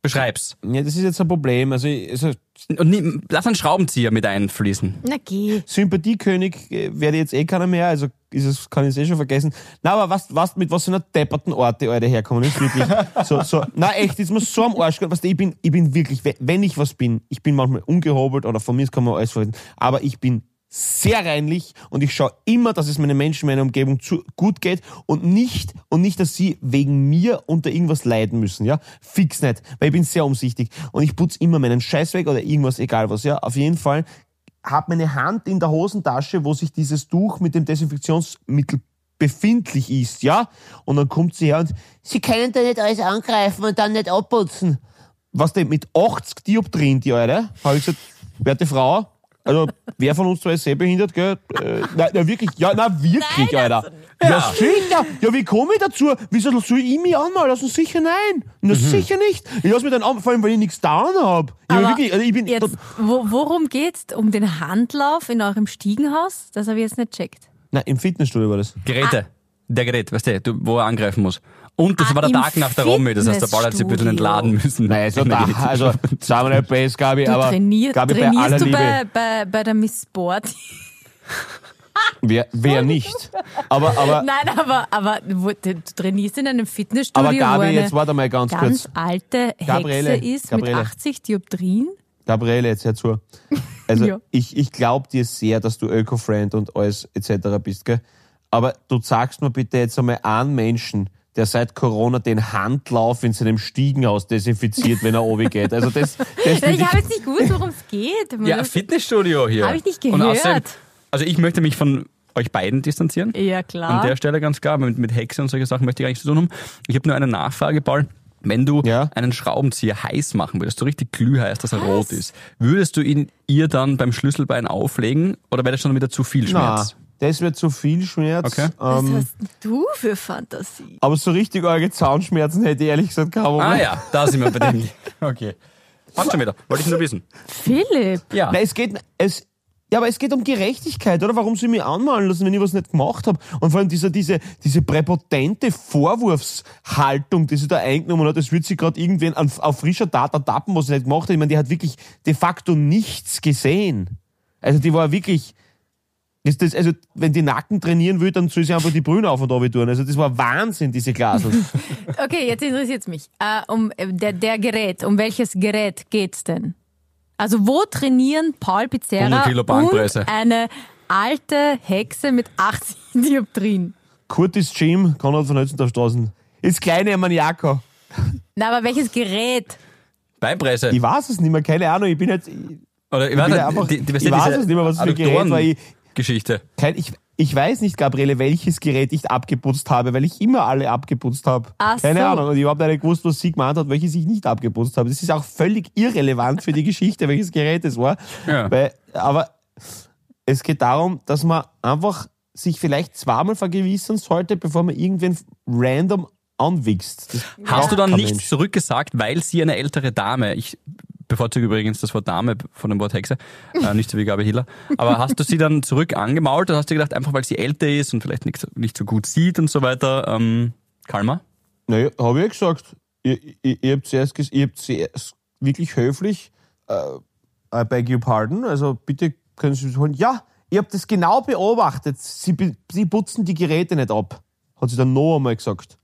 Beschreib's. ja, das ist jetzt ein Problem. Also, also Und nimm, lass einen Schraubenzieher mit einfließen. Na geh. Sympathiekönig äh, werde jetzt eh keiner mehr, also ist es, kann ich es eh schon vergessen. Na, aber was, was, mit was für einer depperten Orte, Alter, herkommen ist wirklich. (laughs) so, so, na, echt, ist mir so am Arsch gegangen. Weißt du, ich bin, ich bin wirklich, we- wenn ich was bin, ich bin manchmal ungehobelt oder von mir kann man alles verwenden, aber ich bin sehr reinlich und ich schaue immer, dass es meinen Menschen, meiner Umgebung zu, gut geht und nicht, und nicht, dass sie wegen mir unter irgendwas leiden müssen, ja. Fix nicht, weil ich bin sehr umsichtig und ich putze immer meinen Scheiß weg oder irgendwas, egal was, ja. Auf jeden Fall habe meine Hand in der Hosentasche, wo sich dieses Tuch mit dem Desinfektionsmittel befindlich ist, ja? Und dann kommt sie her und sie können da nicht alles angreifen und dann nicht abputzen. Was denn mit 80 Dioptrien, die Alter? Habe ich gesagt, werte Frau, also wer von uns zwei ist sehbehindert, gell? Äh, nein, na wirklich, ja, na wirklich, Alter. Ja. sicher. Ja, wie komme ich dazu? Wieso soll ich mich anmalen lassen? Sicher nein. Na sicher nicht. Ich lasse mich dann an, vor allem, weil ich nichts getan habe. Bin wirklich, also ich bin Jetzt, wo, worum geht's? Um den Handlauf in eurem Stiegenhaus? Das habe ich jetzt nicht checkt. Nein, im Fitnessstudio war das. Geräte. Der Gerät, weißt du, wo er angreifen muss. Und das Ah, war der Tag nach der Romy, das heißt, der Paul hat sich ein bisschen Fitnessstudio. entladen müssen. Nein, also, da, also sagen wir nicht best, Gabi, Du aber trainier, Gabi, bei aller trainierst du Liebe, bei, bei, bei der Miss Sport? (laughs) wer, wer nicht? Aber, aber, Nein, aber, aber wo, du trainierst in einem Fitnessstudio, aber wo Gabi, eine jetzt warte mal ganz ganz kurz. alte Hexe Gabriele, ist Gabriele. mit 80 Dioptrien. Gabriele, jetzt hör zu. Also (laughs) Ja. ich, ich glaube dir sehr, dass du Öko-Friend und alles etc. bist, gell? Aber du sagst mir bitte jetzt einmal einen Menschen, der seit Corona den Handlauf in seinem Stiegenhaus desinfiziert, wenn er oben geht. Also das, das Ich habe jetzt nicht gewusst, worum es geht. Ja, Fitnessstudio hier. Hab ich nicht Und gehört. außerdem, also ich möchte mich von euch beiden distanzieren. ja An klar. der Stelle ganz klar, mit, mit Hexe und solche Sachen möchte ich gar nichts zu tun haben. Ich habe nur eine Nachfrage, Paul. Wenn du Ja? einen Schraubenzieher heiß machen würdest, so richtig glühheiß, dass er rot ist, würdest du ihn ihr dann beim Schlüsselbein auflegen oder wäre das schon wieder zu viel na, Schmerz? Das wird zu viel Schmerz. Okay. Was Ähm, hast du für Fantasie? aber so richtig arge Zahnschmerzen hätte ich ehrlich gesagt kaum. Ah ja, da sind wir bei dem. (laughs) Okay. Passt schon wieder. Wollte ich nur wissen. Philipp, Ja. Nein, es geht, es, ja, aber es geht um Gerechtigkeit, oder? Warum sie mich anmalen lassen, wenn ich was nicht gemacht habe? Und vor allem dieser, diese, diese präpotente Vorwurfshaltung, die sie da eingenommen hat, das wird sie gerade irgendwen an, auf frischer Tat ertappen, was sie nicht gemacht hat. Ich meine, die hat wirklich de facto nichts gesehen. Also die war wirklich, ist das, also wenn die Nacken trainieren will, dann soll sie einfach die Brüne auf und runter tun. Also das war Wahnsinn, diese Glasel. (laughs) okay, jetzt interessiert es mich. Äh, um äh, der, der Gerät, um welches Gerät geht's denn? Also wo trainieren Paul 100 Pizzerra und eine alte Hexe mit 80 (laughs) Dioptrien? Kurtis Gym, Konrad von Hötzendorfstraßen. Ist kleine Maniaker. Na, aber welches Gerät? Beinpresse. Ich weiß es nicht mehr, keine Ahnung. Ich bin jetzt, Oder ich bin weiß, einfach- die, die, weißt ich weiß es nicht mehr, was für ein Gerät war. Ich- Geschichte. kein, ich, ich weiß nicht, Gabriele, welches Gerät ich abgeputzt habe, weil ich immer alle abgeputzt habe. Ach Keine so. Ahnung. Und ich habe nicht gewusst, was sie gemeint hat, welches ich nicht abgeputzt habe. Das ist auch völlig irrelevant für die Geschichte, welches Gerät es war. Ja. Weil, aber es geht darum, dass man einfach sich vielleicht zweimal vergewissern sollte, bevor man irgendwen random anwichst. Das Hast du dann nichts Mensch. zurückgesagt, weil sie eine ältere Dame, ich bevorzuge übrigens das Wort Dame von dem Wort Hexe, äh, nicht so wie Gabi Hiller, aber hast du sie dann zurück angemault oder hast du gedacht, einfach weil sie älter ist und vielleicht nicht, nicht so gut sieht und so weiter, ähm, Kalmer? Naja, habe ich ja gesagt. Ihr, ihr habt zuerst, zuerst wirklich höflich, äh, I beg your pardon, also bitte können Sie holen. Ja, ich habe das genau beobachtet. Sie, Sie putzen die Geräte nicht ab, hat sie dann noch einmal gesagt.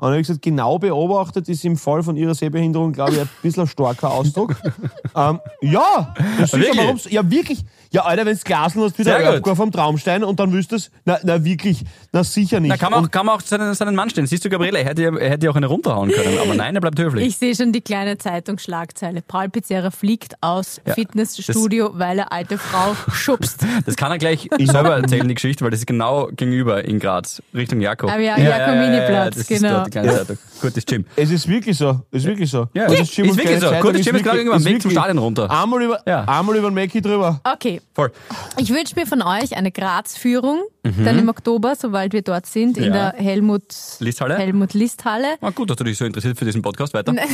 Und dann habe ich gesagt, genau beobachtet ist im Fall von ihrer Sehbehinderung, glaube ich, ein bisschen ein starker Ausdruck. (laughs) ähm, ja, das ist Wirklich? ja, ja, wirklich. Ja, Alter, wenn du Glasen hast, wieder. Abgabe vom Traumstein und dann wüsstest na, na wirklich, na sicher nicht. Na, kann man auch, kann man auch seinen, seinen Mann stellen. Siehst du, Gabriele, er hätte, ja- er hätte ja auch eine runterhauen können, aber nein, er bleibt höflich. Ich sehe schon die kleine Zeitungsschlagzeile. Paul Pizzerra fliegt aus Ja, Fitnessstudio, weil er alte Frau (laughs) schubst. Das kann er gleich selber erzählen, die Geschichte, weil das ist genau gegenüber in Graz, Richtung Jakob. Ah, ja, Jakominiplatz, das genau. Ist dort die kleine Zeitung. Gutes Gym. Es ist wirklich so. Es ist wirklich so. Ja. Gutes Ist Gym und wirklich so. Gutes Gym ist gerade irgendwann Weg ist zum Stadion runter. Einmal über, Ja. einmal über den Mackie drüber. Okay, Voll. ich wünsche mir von euch eine Graz-Führung, dann im Oktober, sobald wir dort sind, in Mhm. Ja. der Helmut Listhalle? Helmut Listhalle. Ah, gut, dass du dich so interessiert für diesen Podcast weiter. (laughs)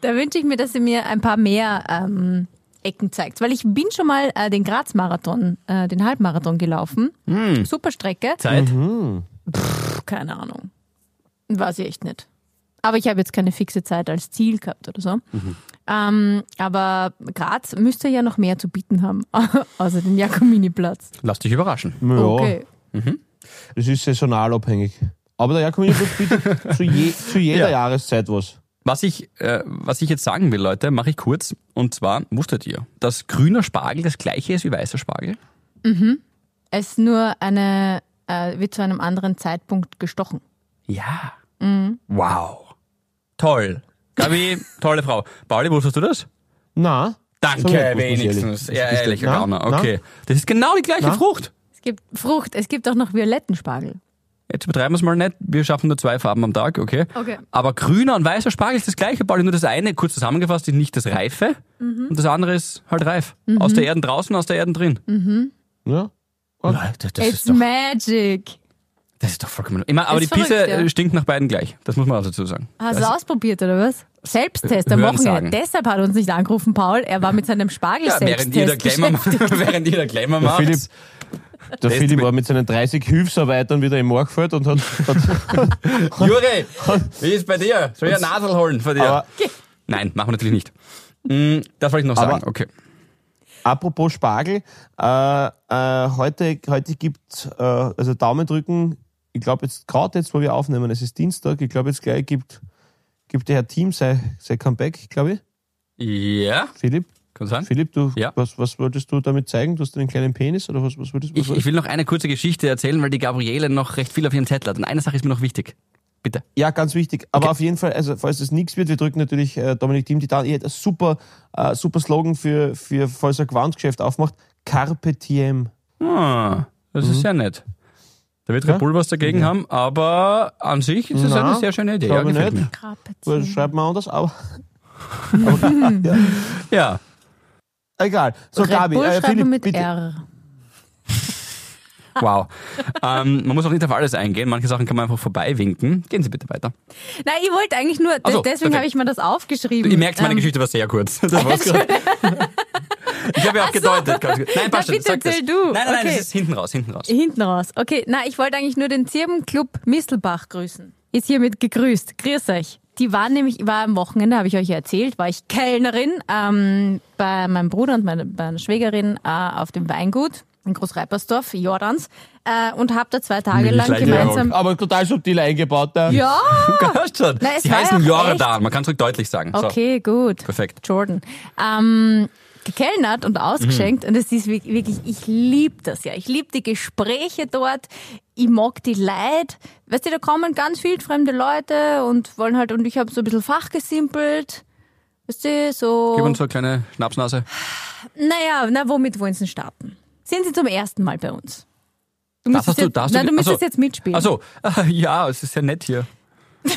Da wünsche ich mir, dass ihr mir ein paar mehr ähm, Ecken zeigt. Weil ich bin schon mal äh, den Graz-Marathon, äh, den Halbmarathon gelaufen. Hm. Super Strecke. Zeit. Pff, keine Ahnung. Weiß ich echt nicht. Aber ich habe jetzt keine fixe Zeit als Ziel gehabt oder so. Ähm, aber Graz müsste ja noch mehr zu bieten haben, (laughs) außer den Jakominiplatz. Lass dich überraschen. Ja, Okay. das ist saisonal abhängig. Aber der Jakominiplatz bietet (laughs) zu, je, zu jeder Ja. Jahreszeit was. Was ich, äh, was ich jetzt sagen will, Leute, mache ich kurz. Und zwar, wusstet ihr, dass grüner Spargel das gleiche ist wie weißer Spargel? Es ist nur eine, äh, wird zu einem anderen Zeitpunkt gestochen. Ja. Wow. Toll. Gabi, tolle Frau. Pauli, wusstest du das? Na, Danke, man wenigstens. ehrlich- Ja, ehrlicher na, Gauner. na? Okay. Das ist genau die gleiche Na? Frucht. Es gibt Frucht, es gibt auch noch violetten Spargel. Jetzt betreiben wir es mal nicht. Wir schaffen nur zwei Farben am Tag, okay? Okay. Aber grüner und weißer Spargel ist das gleiche, Pauli. Nur das eine, kurz zusammengefasst, ist nicht das Reife Mhm. und das andere ist halt reif. Aus der Erden draußen, aus der Erden drin. Mhm. ja. Nein, das, das, It's ist doch, magic. das ist doch vollkommen... Meine, aber die Ist Pisse verrückt, ja. äh, stinkt nach beiden gleich. Das muss man auch dazu sagen. Hast du das, ausprobiert oder was? Selbsttest am Wochenende. Deshalb hat er uns nicht angerufen, Paul. Er war mit seinem ja, Spargel-Selbsttest während ihr der Glamour, beschäftigt. während Glamour macht. (laughs) Philipp, der Test Philipp war mit seinen 30 Hilfsarbeitern wieder im Morgfeld und hat, hat (laughs) Juri, wie ist bei dir? Soll ich eine Nadel holen von dir? aber Nein, machen wir natürlich nicht. Mm, Das wollte ich noch sagen. Aber- okay. Apropos Spargel, äh, äh, heute, heute gibt äh, also Daumen drücken, ich glaube jetzt, gerade jetzt, wo wir aufnehmen, es ist Dienstag, ich glaube jetzt gleich gibt, gibt der Herr Team sein, sein Comeback, glaube ich. Ja, Philipp, kann sein. Philipp, du, Ja. was, was wolltest du damit zeigen? Du hast einen kleinen Penis oder was, was wolltest was Ich, ich wolltest- will noch eine kurze Geschichte erzählen, weil die Gabriele noch recht viel auf ihrem Zettel hat. Und eine Sache ist mir noch wichtig. Bitte. Ja, ganz wichtig. Aber Okay. auf jeden Fall, also falls es nichts wird, wir drücken natürlich äh, Dominik Thiem die Daumen. Ihr hättet ein super, äh, super Slogan für, für falls er Gewandgeschäft aufmacht. Carpe Diem. Ah, das ist sehr nett. Da wird Mhm. Ja? Red Bull was dagegen haben, aber an sich ist es Na, eine sehr schöne Idee. Ja, gefällt nicht. mir. Das schreibt man anders, aber (laughs) (laughs) Ja, egal. So, Red Gabi, Bull äh, Philipp, mit bitte. R. wow. ähm, man muss auch nicht auf alles eingehen. Manche Sachen kann man einfach vorbeiwinken. Gehen Sie bitte weiter. Nein, ich wollte eigentlich nur, so, deswegen habe ich mir das aufgeschrieben. Ihr merkt, meine Ähm, Geschichte war sehr kurz. (laughs) Das war's. Ich habe ja auch gedeutet. Ganz gut. Nein, passt Na, schon, bitte das. erzähl du. Nein, nein, nein, Okay. das ist hinten raus, hinten raus. Hinten raus. Okay, na, ich wollte eigentlich nur den Zirbenclub Mistelbach grüßen. Ist hiermit gegrüßt. Grüß euch. Die waren nämlich, ich war am Wochenende, habe ich euch ja erzählt, war ich Kellnerin ähm, bei meinem Bruder und meine, bei meiner Schwägerin äh, auf dem Weingut in Großreipersdorf, Jordans, äh, und habe da zwei Tage lang gemeinsam. Aber total subtil eingebaut. Da. Ja, Passt (laughs) schon. Na, Sie heißen Jordan. Man kann es deutlich sagen. So. okay, gut. Perfekt. Jordan. Ähm, gekellnert und ausgeschenkt Mhm. und es ist wi- wirklich, ich liebe das ja. Ich liebe die Gespräche dort. Ich mag die Leute. Weißt du, da kommen ganz viele fremde Leute und wollen halt, und ich habe so ein bisschen fachgesimpelt. Weißt du, so. Gib uns so eine kleine Schnapsnase. Naja, na, womit wollen sie starten? Sind sie zum ersten Mal bei uns? Du Das müsstest hast du, jetzt, da hast nein, du, müsstest Achso. jetzt mitspielen. Also, (laughs) ja, es ist ja nett hier. (laughs)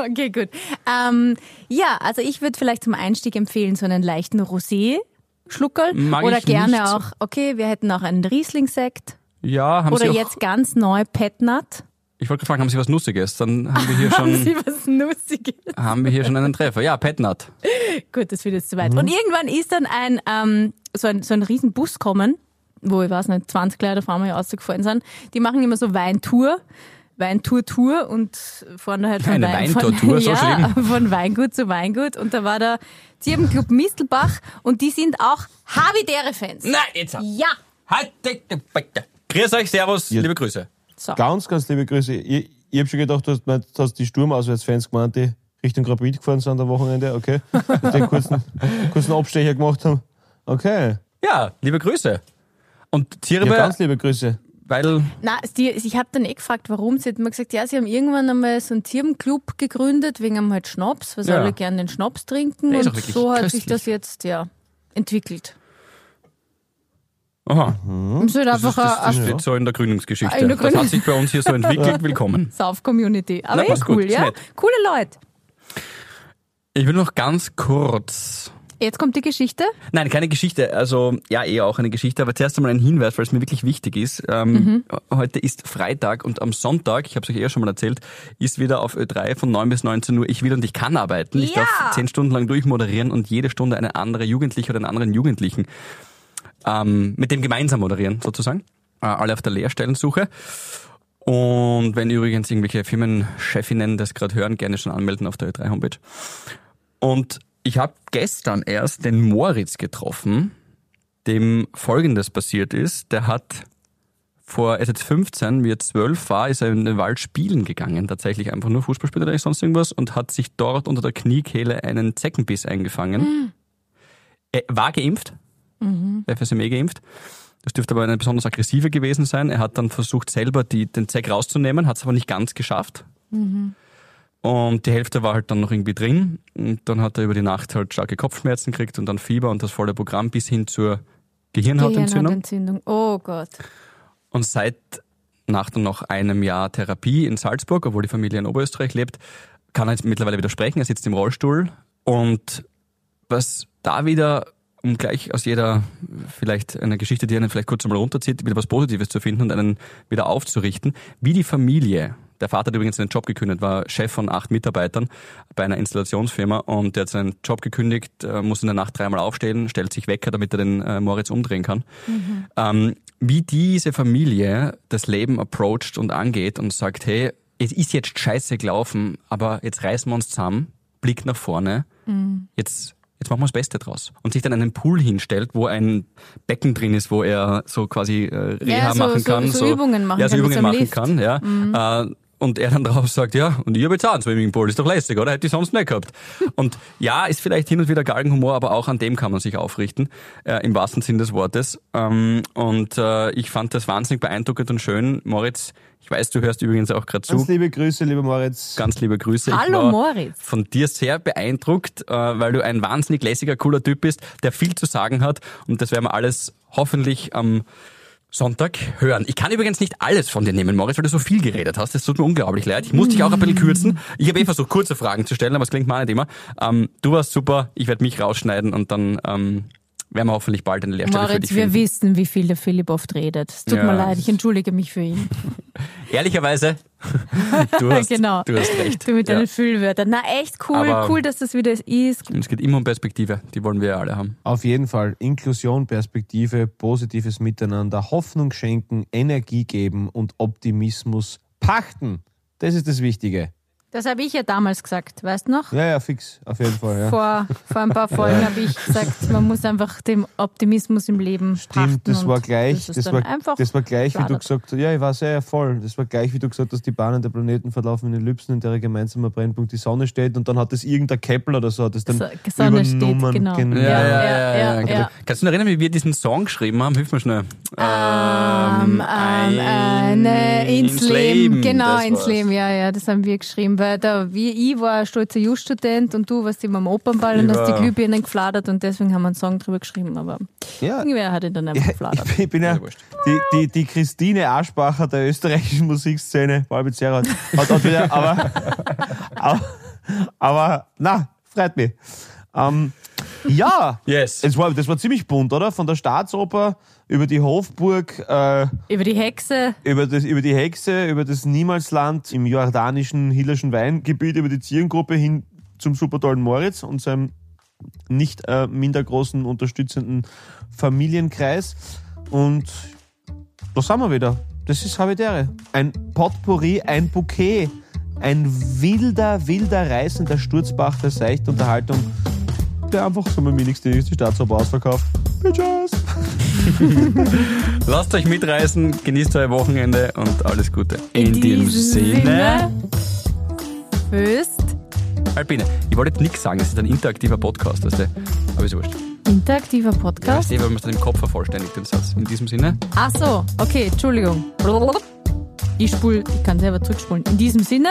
Okay, gut. Ähm, ja, also ich würde vielleicht zum Einstieg empfehlen, so einen leichten Rosé-Schluckerl. Mag Oder gerne nicht auch, okay, wir hätten auch einen Riesling-Sekt. Ja, haben Oder Sie jetzt ganz neu Petnat. Ich wollte fragen, haben Sie was Nussiges? Dann haben wir hier (laughs) Haben schon, Sie was Nussiges? haben wir hier schon einen Treffer. Ja, Petnat. Gut, das wird jetzt zu weit. Und irgendwann ist dann ein, ähm, so ein, so ein riesen Bus kommen, wo ich weiß nicht, 20 Leute auf einmal rausgefallen sind. Die machen immer so Weintour. Weintour, Tour und fahren da halt von, Eine Wein, von, Weintour-Tour, so (laughs) ja, von Weingut zu Weingut. Und da war der Zirbenclub Mistelbach und die sind auch Havidere-Fans. Nein, jetzt. Ja! Halt, bitte. Grüß euch, Servus, liebe Grüße. So. Ganz, ganz liebe Grüße. Ich, ich habe schon gedacht, du hast, du hast die Sturmauswärtsfans gemeint, die Richtung Rapid gefahren sind am Wochenende. Okay. Und den kurzen, (laughs) kurzen Abstecher gemacht haben. Okay. Ja, liebe Grüße. Und Ja, Zirbe, ganz liebe Grüße. weil, Na, die, ich habe dann eh gefragt, warum. Sie hat mir gesagt, ja, sie haben irgendwann einmal so einen Zirbenclub gegründet, wegen einem halt Schnaps, weil sie Ja. alle gerne den Schnaps trinken. Der ist und so hat sich köstlich. das jetzt ja entwickelt. aha, Und so halt einfach das, das eine steht so in der Gründungsgeschichte. In der Das hat Gründungs- sich bei uns hier so entwickelt. (laughs) Willkommen. Sauf-Community. Aber Na, eh gut, cool, ist ja? Coole Leute. Ich will noch ganz kurz Jetzt kommt die Geschichte. Nein, keine Geschichte. Also ja, eher auch eine Geschichte, aber zuerst einmal ein Hinweis, weil es mir wirklich wichtig ist. Ähm, Heute ist Freitag und am Sonntag, ich habe es euch eh schon mal erzählt, ist wieder auf Ö3 von 9 bis 19 Uhr Ich will und ich kann arbeiten. Ich Ja. darf zehn Stunden lang durchmoderieren und jede Stunde eine andere Jugendliche oder einen anderen Jugendlichen ähm, mit dem gemeinsam moderieren, sozusagen. Äh, alle auf der Lehrstellensuche. Und wenn übrigens irgendwelche Firmenchefinnen das gerade hören, gerne schon anmelden auf der Ö3-Homepage. Und ich habe gestern erst den Moritz getroffen, dem Folgendes passiert ist. Der hat vor, er ist jetzt 15, wie er 12 war, ist er in den Wald spielen gegangen, tatsächlich einfach nur Fußball oder sonst irgendwas und hat sich dort unter der Kniekehle einen Zeckenbiss eingefangen. Er war geimpft, FSME geimpft. Das dürfte aber eine besonders aggressive gewesen sein. Er hat dann versucht, selber die, den Zeck rauszunehmen, hat es aber nicht ganz geschafft. Und die Hälfte war halt dann noch irgendwie drin. Und dann hat er über die Nacht halt starke Kopfschmerzen gekriegt und dann Fieber und das volle Programm bis hin zur Gehirnhautentzündung. Gehirnhautentzündung. Oh Gott. Und seit nach dann noch einem Jahr Therapie in Salzburg, obwohl die Familie in Oberösterreich lebt, kann er jetzt mittlerweile wieder sprechen. Er sitzt im Rollstuhl. Und was da wieder, um gleich aus jeder, vielleicht eine Geschichte, die einen vielleicht kurz einmal runterzieht, wieder was Positives zu finden und einen wieder aufzurichten, wie die Familie, der Vater hat übrigens seinen Job gekündigt, war Chef von acht Mitarbeitern bei einer Installationsfirma und der hat seinen Job gekündigt, äh, muss in der Nacht dreimal aufstehen, stellt sich Wecker, damit er den äh, Moritz umdrehen kann. Ähm, wie diese Familie das Leben approacht und angeht und sagt, hey, es ist jetzt scheiße gelaufen, aber jetzt reißen wir uns zusammen, Blick nach vorne, jetzt, jetzt machen wir das Beste draus. Und sich dann einen Pool hinstellt, wo ein Becken drin ist, wo er so quasi äh, Reha Ja, so- machen so- kann. so Übungen machen ja, so kann Übungen so machen Lift. kann, ja. Äh, und er dann drauf sagt, ja, und ich habe jetzt auch einen Swimmingpool, ist doch lässig, oder? Hätte ich sonst nicht gehabt. Und ja, ist vielleicht hin und wieder Galgenhumor, aber auch an dem kann man sich aufrichten, äh, im wahrsten Sinn des Wortes. Ähm, und äh, ich fand das wahnsinnig beeindruckend und schön. Moritz, ich weiß, du hörst übrigens auch gerade zu. Ganz liebe Grüße, lieber Moritz. Ganz liebe Grüße. ich Hallo, war Moritz. Von dir sehr beeindruckt, äh, weil du ein wahnsinnig lässiger, cooler Typ bist, der viel zu sagen hat. Und das werden wir alles hoffentlich am Sonntag hören. Ich kann übrigens nicht alles von dir nehmen, Moritz, weil du so viel geredet hast. Das tut mir unglaublich leid. Ich muss dich auch ein bisschen kürzen. Ich habe eh versucht, kurze Fragen zu stellen, aber es klingt auch nicht immer. Ähm, du warst super. Ich werde mich rausschneiden und dann ähm, werden wir hoffentlich bald eine Lehrstelle für Moritz, dich wir finden. wissen, wie viel der Philipp oft redet. Es tut Ja. mir leid, ich entschuldige mich für ihn. (laughs) Ehrlicherweise, (laughs) du hast, genau. du hast recht. Du mit Ja. deinen Füllwörtern. Na, echt cool. Aber- cool, dass das wieder ist. Es geht immer um Perspektive. Die wollen wir ja alle haben. Auf jeden Fall Inklusion, Perspektive, positives Miteinander, Hoffnung schenken, Energie geben und Optimismus pachten. Das ist das Wichtige. Das habe ich ja damals gesagt, weißt du noch? Ja, ja, fix, auf jeden Fall. Ja. Vor, vor ein paar (laughs) Folgen habe ich gesagt, man muss einfach dem Optimismus im Leben. Stimmt, das war gleich, das, das war, einfach das war gleich, wie du gesagt hast, ja, ich ja, ja voll, das war gleich, wie du gesagt hast, die Bahnen der Planeten verlaufen in Ellipsen, in der gemeinsamer Brennpunkt die Sonne steht und dann hat das irgendein Kepler oder so, hat das dann So- Sonne steht, übernommen. genau. Gen- Ja, ja, ja, genau. ja. Kannst du dich erinnern, wie wir diesen Song geschrieben haben? Hilf mir schnell. Ähm, ähm, äh, ne, ins, Leben. Genau, das ins war's. Leben, ja, ja, das haben wir geschrieben. Weil da, wie ich war ein stolzer Just-Student und du warst immer am Opernball und Ich hast die Glühbirnen gefladert und deswegen haben wir einen Song drüber geschrieben. Aber Ja, irgendwer hat ihn dann einfach gefladert. ich, ich bin ja, Ja, wurscht. die, die, die Christine Aschbacher der österreichischen Musikszene, Balbizera, hat, hat wieder, aber, (laughs) aber, aber, na, freut mich. Ähm, Ja, Yes. es war, das war ziemlich bunt, oder? Von der Staatsoper über die Hofburg, äh, Über die Hexe. über, das, über die Hexe, über das Niemalsland im jordanischen Hillerschen Weingebiet, über die Zierengruppe hin zum supertollen Moritz und seinem nicht äh, minder großen unterstützenden Familienkreis. Und da sind wir wieder. Das ist Habitäre. Ein Potpourri, ein Bouquet. Ein wilder, wilder, reißender Sturzbach der Seichtunterhaltung, der einfach so mit mir die nächste Staatsoper ausverkauft. Bitches! (laughs) Lasst euch mitreißen, genießt euer Wochenende und alles Gute. In, diesem diesem Sinne. Föst. Alpine, ich wollte jetzt nichts sagen, das ist ein interaktiver Podcast, weißt du? Aber ist wurscht. Interaktiver Ja, weißt Podcast. du, weil man es dann im Kopf vervollständigt, den Satz. In diesem Sinne. Ach so, okay, Entschuldigung. Ich spul, ich kann selber zurückspulen. In diesem Sinne,